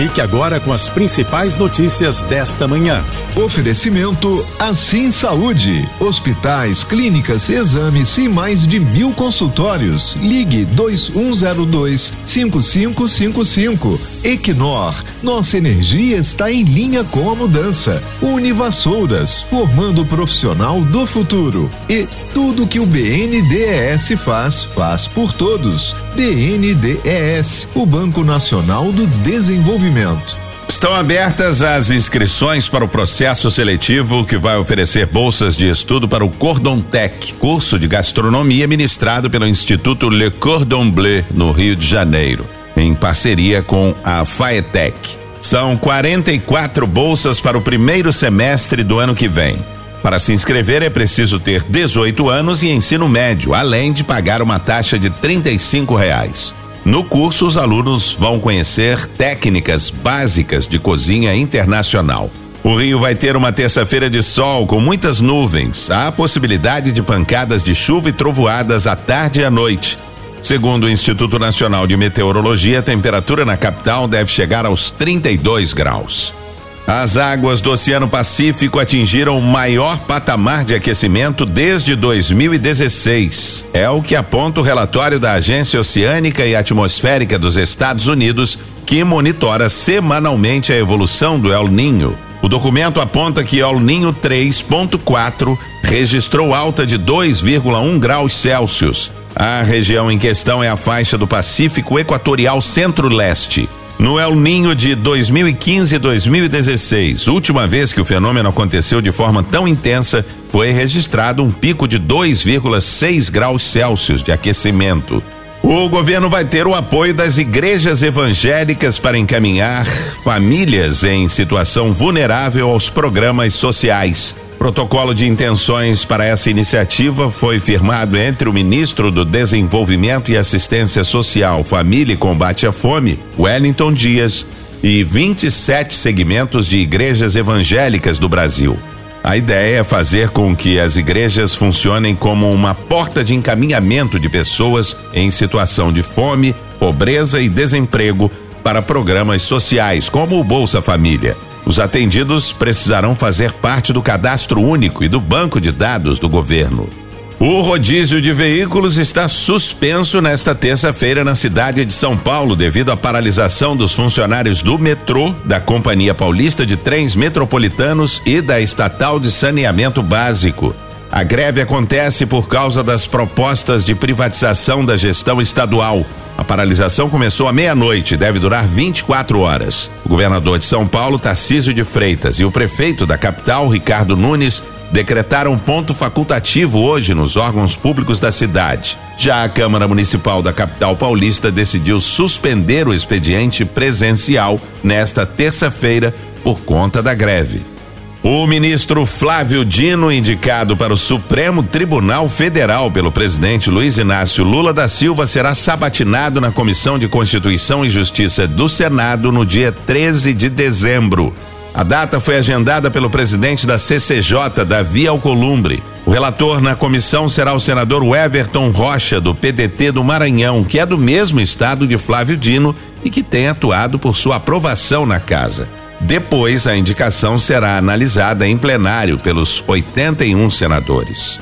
Fique agora com as principais notícias desta manhã. Oferecimento Assim Saúde. Hospitais, clínicas, exames e mais de mil consultórios. Ligue 2102 5555. Equinor. Nossa energia está em linha com a mudança. Univassouras. Formando o profissional do futuro. E tudo que o BNDES faz, faz por todos. BNDES. O Banco Nacional do Desenvolvimento. Estão abertas as inscrições para o processo seletivo que vai oferecer bolsas de estudo para o Cordon Tech, curso de gastronomia ministrado pelo Instituto Le Cordon Bleu, no Rio de Janeiro, em parceria com a Faetec. São 44 bolsas para o primeiro semestre do ano que vem. Para se inscrever é preciso ter 18 anos e ensino médio, além de pagar uma taxa de R$ reais. No curso, os alunos vão conhecer técnicas básicas de cozinha internacional. O Rio vai ter uma terça-feira de sol com muitas nuvens. Há possibilidade de pancadas de chuva e trovoadas à tarde e à noite. Segundo o Instituto Nacional de Meteorologia, a temperatura na capital deve chegar aos 32 graus. As águas do Oceano Pacífico atingiram o maior patamar de aquecimento desde 2016. É o que aponta o relatório da Agência Oceânica e Atmosférica dos Estados Unidos, que monitora semanalmente a evolução do El Ninho. O documento aponta que El Ninho 3.4 registrou alta de 2,1 graus Celsius. A região em questão é a faixa do Pacífico Equatorial Centro-Leste. No El Ninho de 2015 e 2016, última vez que o fenômeno aconteceu de forma tão intensa, foi registrado um pico de 2,6 graus Celsius de aquecimento. O governo vai ter o apoio das igrejas evangélicas para encaminhar famílias em situação vulnerável aos programas sociais. Protocolo de intenções para essa iniciativa foi firmado entre o ministro do Desenvolvimento e Assistência Social, Família e Combate à Fome, Wellington Dias, e 27 segmentos de igrejas evangélicas do Brasil. A ideia é fazer com que as igrejas funcionem como uma porta de encaminhamento de pessoas em situação de fome, pobreza e desemprego para programas sociais, como o Bolsa Família. Os atendidos precisarão fazer parte do cadastro único e do banco de dados do governo. O rodízio de veículos está suspenso nesta terça-feira na cidade de São Paulo devido à paralisação dos funcionários do metrô, da Companhia Paulista de Trens Metropolitanos e da Estatal de Saneamento Básico. A greve acontece por causa das propostas de privatização da gestão estadual. Paralisação começou à meia-noite e deve durar 24 horas. O governador de São Paulo, Tarcísio de Freitas, e o prefeito da capital, Ricardo Nunes, decretaram ponto facultativo hoje nos órgãos públicos da cidade. Já a Câmara Municipal da capital paulista decidiu suspender o expediente presencial nesta terça-feira por conta da greve. O ministro Flávio Dino, indicado para o Supremo Tribunal Federal pelo presidente Luiz Inácio Lula da Silva, será sabatinado na Comissão de Constituição e Justiça do Senado no dia 13 de dezembro. A data foi agendada pelo presidente da CCJ, Davi Alcolumbre. O relator na comissão será o senador Everton Rocha, do PDT do Maranhão, que é do mesmo estado de Flávio Dino e que tem atuado por sua aprovação na casa. Depois, a indicação será analisada em plenário pelos 81 senadores.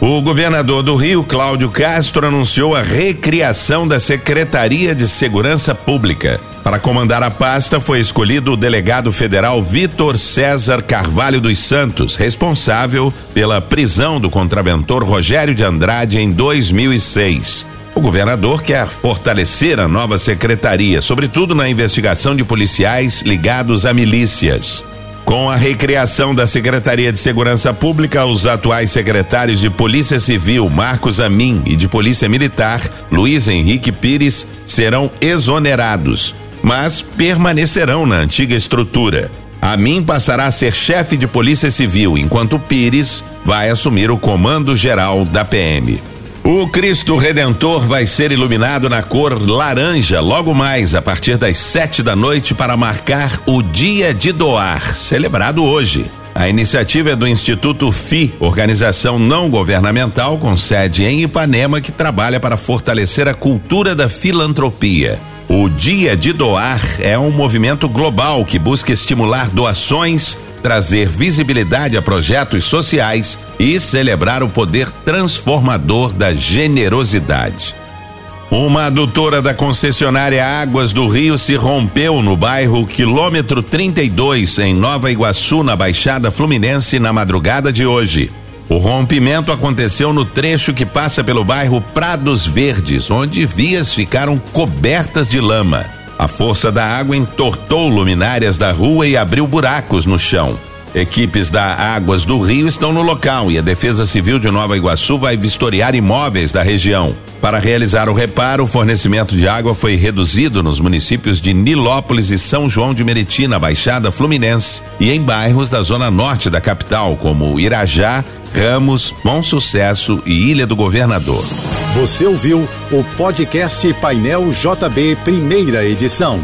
O governador do Rio, Cláudio Castro, anunciou a recriação da Secretaria de Segurança Pública. Para comandar a pasta foi escolhido o delegado federal Vitor César Carvalho dos Santos, responsável pela prisão do contraventor Rogério de Andrade em 2006. O governador quer fortalecer a nova secretaria, sobretudo na investigação de policiais ligados a milícias. Com a recriação da Secretaria de Segurança Pública, os atuais secretários de Polícia Civil, Marcos Amin, e de Polícia Militar, Luiz Henrique Pires, serão exonerados, mas permanecerão na antiga estrutura. Amin passará a ser chefe de Polícia Civil, enquanto Pires vai assumir o comando geral da PM. O Cristo Redentor vai ser iluminado na cor laranja logo mais a partir das sete da noite para marcar o Dia de Doar, celebrado hoje. A iniciativa é do Instituto FI, organização não governamental com sede em Ipanema que trabalha para fortalecer a cultura da filantropia. O Dia de Doar é um movimento global que busca estimular doações, trazer visibilidade a projetos sociais e celebrar o poder transformador da generosidade. Uma adutora da concessionária Águas do Rio se rompeu no bairro Quilômetro 32, em Nova Iguaçu, na Baixada Fluminense, na madrugada de hoje. O rompimento aconteceu no trecho que passa pelo bairro Prados Verdes, onde vias ficaram cobertas de lama. A força da água entortou luminárias da rua e abriu buracos no chão. Equipes da Águas do Rio estão no local e a Defesa Civil de Nova Iguaçu vai vistoriar imóveis da região. Para realizar o reparo, o fornecimento de água foi reduzido nos municípios de Nilópolis e São João de Meriti, na Baixada Fluminense, e em bairros da zona norte da capital, como Irajá, Ramos, Bom Sucesso e Ilha do Governador. Você ouviu o podcast Painel JB, primeira edição.